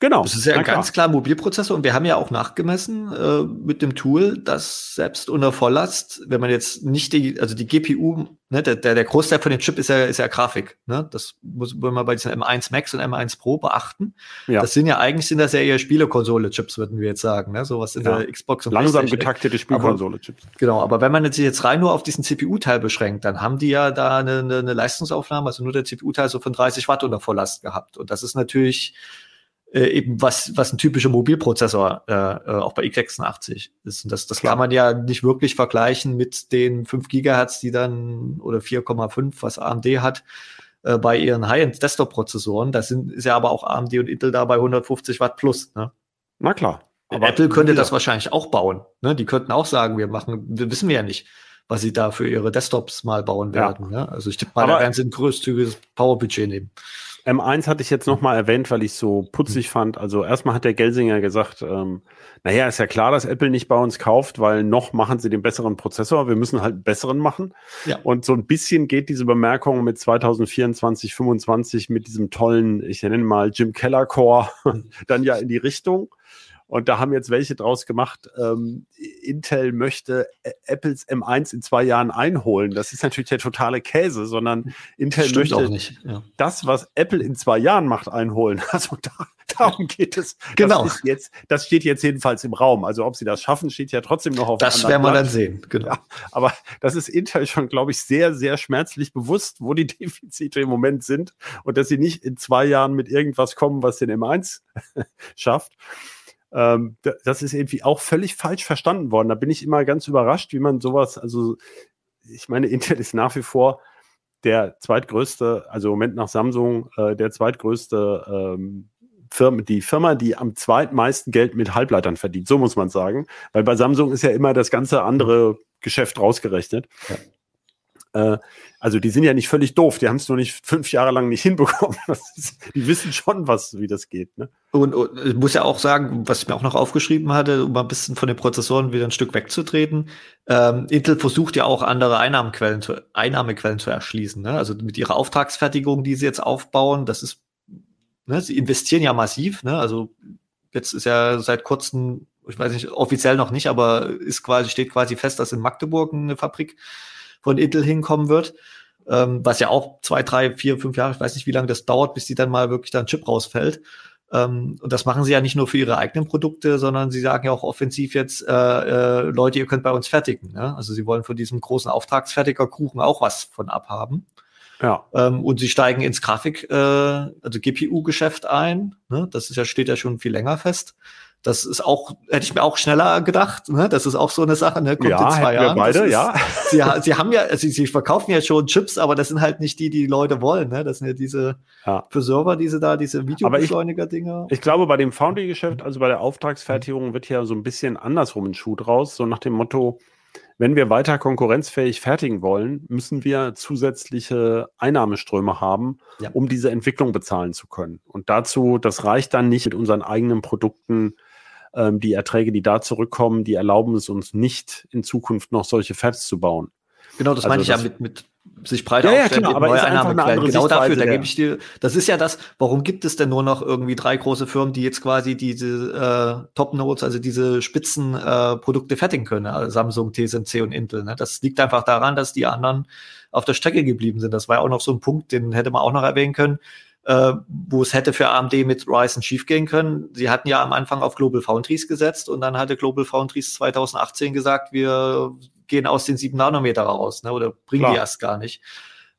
Genau. Das ist ja ganz klar. klar Mobilprozessor und wir haben ja auch nachgemessen äh, mit dem Tool, dass selbst unter Volllast, wenn man jetzt nicht die, also die GPU, ne, der, der, Großteil von dem Chip ist ja, ist ja Grafik, ne? Das muss man bei diesen M1 Max und M1 Pro beachten. Ja. Das sind ja eigentlich sind das ja eher Spielekonsole-Chips, würden wir jetzt sagen, ne? Sowas in ja. der Xbox und Langsam getaktete Spielkonsole-Chips. Genau, aber wenn man jetzt rein nur auf diesen CPU-Teil beschränkt, dann haben die ja da eine, eine, eine Leistungsaufnahme, also nur der CPU-Teil so von 30 Watt unter Volllast gehabt. Und das ist natürlich äh, eben was, was ein typischer Mobilprozessor äh, äh auch bei x86 ist. Und das, das kann man ja nicht wirklich vergleichen mit den 5 Gigahertz, die dann oder 4,5, was AMD hat äh, bei ihren High-End-Desktop-Prozessoren. Das sind, ist ja aber auch AMD und Intel da bei 150 Watt plus. Ne? Na klar. Aber Apple könnte das wahrscheinlich auch bauen. Ne? Die könnten auch sagen, wir machen, wir wissen wir ja nicht, was sie da für ihre Desktops mal bauen werden. Ja. Ne? Also ich tippe mal, da werden sie ein größzügiges Powerbudget nehmen. M1 hatte ich jetzt nochmal erwähnt, weil ich so putzig fand. Also erstmal hat der Gelsinger gesagt, ähm, naja, ist ja klar, dass Apple nicht bei uns kauft, weil noch machen sie den besseren Prozessor. Wir müssen halt einen besseren machen. Ja. Und so ein bisschen geht diese Bemerkung mit 2024, 2025 mit diesem tollen, ich nenne mal Jim Keller Core, dann ja in die Richtung. Und da haben jetzt welche draus gemacht, ähm, Intel möchte Apples M1 in zwei Jahren einholen. Das ist natürlich der totale Käse, sondern Intel Stimmt möchte ja. das, was Apple in zwei Jahren macht, einholen. Also da, darum geht es. Genau. Das, jetzt, das steht jetzt jedenfalls im Raum. Also ob sie das schaffen, steht ja trotzdem noch auf Das werden wir dann sehen. Genau. Ja, aber das ist Intel schon, glaube ich, sehr, sehr schmerzlich bewusst, wo die Defizite im Moment sind und dass sie nicht in zwei Jahren mit irgendwas kommen, was den M1 schafft. Ähm, das ist irgendwie auch völlig falsch verstanden worden. Da bin ich immer ganz überrascht, wie man sowas, also ich meine, Intel ist nach wie vor der zweitgrößte, also im Moment nach Samsung, äh, der zweitgrößte ähm, Firma, die Firma, die am zweitmeisten Geld mit Halbleitern verdient, so muss man sagen. Weil bei Samsung ist ja immer das ganze andere Geschäft rausgerechnet. Ja. Äh, also die sind ja nicht völlig doof, die haben es nur nicht fünf Jahre lang nicht hinbekommen. Die wissen schon, was, wie das geht. Ne? Und, und ich muss ja auch sagen, was ich mir auch noch aufgeschrieben hatte, um ein bisschen von den Prozessoren wieder ein Stück wegzutreten. Ähm, Intel versucht ja auch andere Einnahmequellen zu, Einnahmequellen zu erschließen. Ne? Also mit ihrer Auftragsfertigung, die sie jetzt aufbauen, das ist, ne, sie investieren ja massiv. Ne? Also jetzt ist ja seit kurzem, ich weiß nicht, offiziell noch nicht, aber ist quasi, steht quasi fest, dass in Magdeburg eine Fabrik von Intel hinkommen wird. Ähm, was ja auch zwei, drei, vier, fünf Jahre, ich weiß nicht, wie lange das dauert, bis die dann mal wirklich da ein Chip rausfällt. Ähm, und das machen sie ja nicht nur für ihre eigenen Produkte, sondern sie sagen ja auch offensiv jetzt, äh, äh, Leute, ihr könnt bei uns fertigen. Ne? Also sie wollen von diesem großen Auftragsfertigerkuchen auch was von abhaben. Ja. Ähm, und sie steigen ins Grafik, äh, also GPU-Geschäft ein. Ne? Das ist ja, steht ja schon viel länger fest. Das ist auch, hätte ich mir auch schneller gedacht. Ne? Das ist auch so eine Sache, ne? Kommt ja, in zwei Jahren. Wir beide, ist, ja. Sie, sie haben ja, also sie verkaufen ja schon Chips, aber das sind halt nicht die, die, die Leute wollen. Ne? Das sind ja diese ja. für Server, diese da, diese Videobeschleuniger-Dinger. Ich, ich, glaube, bei dem Foundry-Geschäft, also bei der Auftragsfertigung, wird ja so ein bisschen andersrum ein Schuh draus, so nach dem Motto, wenn wir weiter konkurrenzfähig fertigen wollen, müssen wir zusätzliche Einnahmeströme haben, ja. um diese Entwicklung bezahlen zu können. Und dazu, das reicht dann nicht mit unseren eigenen Produkten ähm, die Erträge, die da zurückkommen, die erlauben es uns nicht, in Zukunft noch solche Fabs zu bauen. Genau, das also meine ich das, ja mit, mit sich breiter ja, ja, klar, aber neue Einnahmequellen. Genau dafür, da gebe ich dir, das ist ja das, warum gibt es denn nur noch irgendwie drei große Firmen, die jetzt quasi diese äh, Top-Notes, also diese Spitzenprodukte äh, fertigen können, also Samsung, TSMC und Intel. Ne? Das liegt einfach daran, dass die anderen auf der Strecke geblieben sind. Das war ja auch noch so ein Punkt, den hätte man auch noch erwähnen können äh, wo es hätte für AMD mit Ryzen schiefgehen können. Sie hatten ja am Anfang auf Global Foundries gesetzt und dann hatte Global Foundries 2018 gesagt, wir gehen aus den 7 Nanometer raus, ne, oder bringen Klar. die erst gar nicht.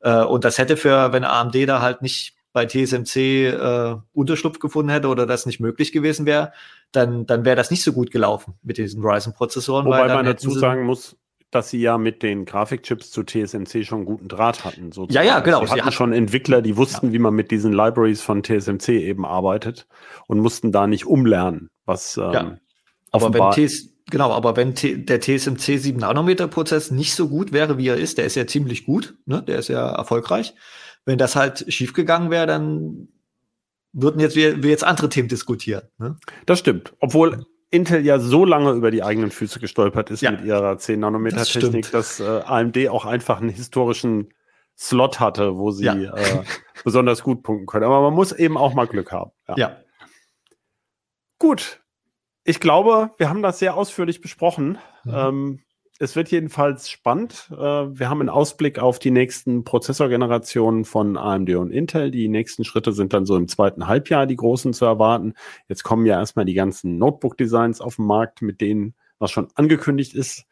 Äh, und das hätte für, wenn AMD da halt nicht bei TSMC äh, Unterschlupf gefunden hätte oder das nicht möglich gewesen wäre, dann, dann wäre das nicht so gut gelaufen mit diesen Ryzen-Prozessoren. Wobei man dazu sagen muss, dass sie ja mit den Grafikchips zu TSMC schon guten Draht hatten. Sozusagen. Ja, ja, genau. Sie hatten schon Entwickler, die wussten, ja. wie man mit diesen Libraries von TSMC eben arbeitet und mussten da nicht umlernen, was ähm, ja. Aber wenn TS Genau, aber wenn T der TSMC 7 Nanometer Prozess nicht so gut wäre, wie er ist, der ist ja ziemlich gut, ne? der ist ja erfolgreich. Wenn das halt schiefgegangen wäre, dann würden jetzt wir, wir jetzt andere Themen diskutieren. Ne? Das stimmt. Obwohl Intel ja so lange über die eigenen Füße gestolpert ist ja. mit ihrer 10 Nanometer das Technik, dass äh, AMD auch einfach einen historischen Slot hatte, wo sie ja. äh, besonders gut punkten können. Aber man muss eben auch mal Glück haben. Ja. ja. Gut. Ich glaube, wir haben das sehr ausführlich besprochen. Mhm. Ähm, es wird jedenfalls spannend. Äh, wir haben einen Ausblick auf die nächsten Prozessorgenerationen von AMD und Intel. Die nächsten Schritte sind dann so im zweiten Halbjahr die großen zu erwarten. Jetzt kommen ja erstmal die ganzen Notebook-Designs auf den Markt, mit denen, was schon angekündigt ist.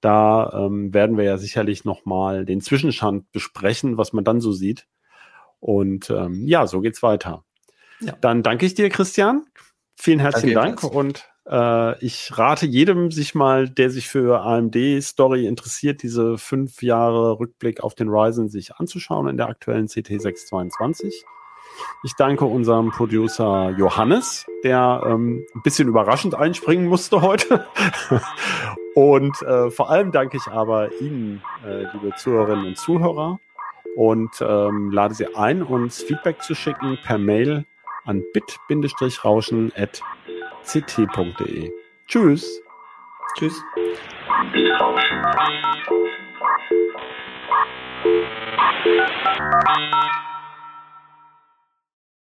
Da ähm, werden wir ja sicherlich nochmal den Zwischenstand besprechen, was man dann so sieht. Und ähm, ja, so geht's weiter. Ja. Dann danke ich dir, Christian. Vielen herzlichen Danke Dank und äh, ich rate jedem, sich mal, der sich für AMD-Story interessiert, diese fünf Jahre Rückblick auf den Ryzen sich anzuschauen in der aktuellen CT622. Ich danke unserem Producer Johannes, der ähm, ein bisschen überraschend einspringen musste heute. und äh, vor allem danke ich aber Ihnen, äh, liebe Zuhörerinnen und Zuhörer. und ähm, lade Sie ein, uns Feedback zu schicken per Mail an bit-rauschen.ct.de. Tschüss. Tschüss.